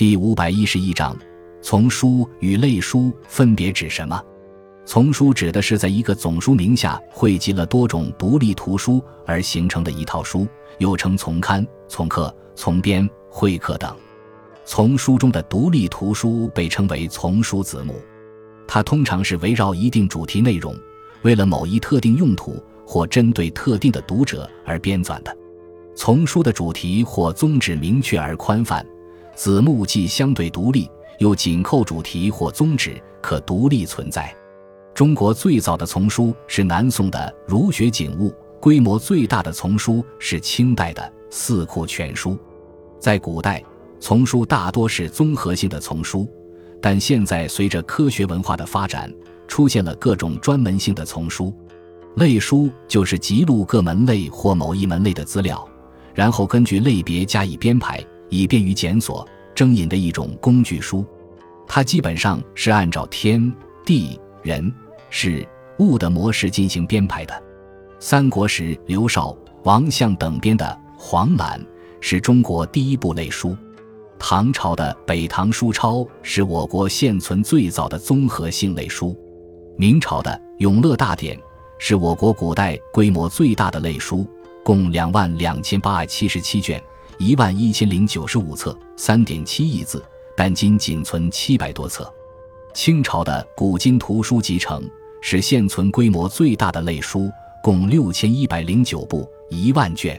第五百一十一章，丛书与类书分别指什么？丛书指的是在一个总书名下汇集了多种独立图书而形成的一套书，又称丛刊、丛课、丛编、会课等。丛书中的独立图书被称为丛书子目，它通常是围绕一定主题内容，为了某一特定用途或针对特定的读者而编纂的。丛书的主题或宗旨明确而宽泛，子目既相对独立，又紧扣主题或宗旨，可独立存在。中国最早的丛书是南宋的《儒学景物》，规模最大的丛书是清代的《四库全书》。在古代，丛书大多是综合性的丛书，但现在随着科学文化的发展，出现了各种专门性的丛书。类书就是记录各门类或某一门类的资料。然后根据类别加以编排，以便于检索、征引的一种工具书。它基本上是按照天地人事物的模式进行编排的。三国时刘绍、王相等编的《黄览》是中国第一部类书。唐朝的《北唐书钞》是我国现存最早的综合性类书。明朝的《永乐大典》是我国古代规模最大的类书。共两万两千八百七十七卷，一万一千零九十五册，三点七亿字，但今仅存七百多册。清朝的《古今图书集成》是现存规模最大的类书，共六千一百零九部，一万卷。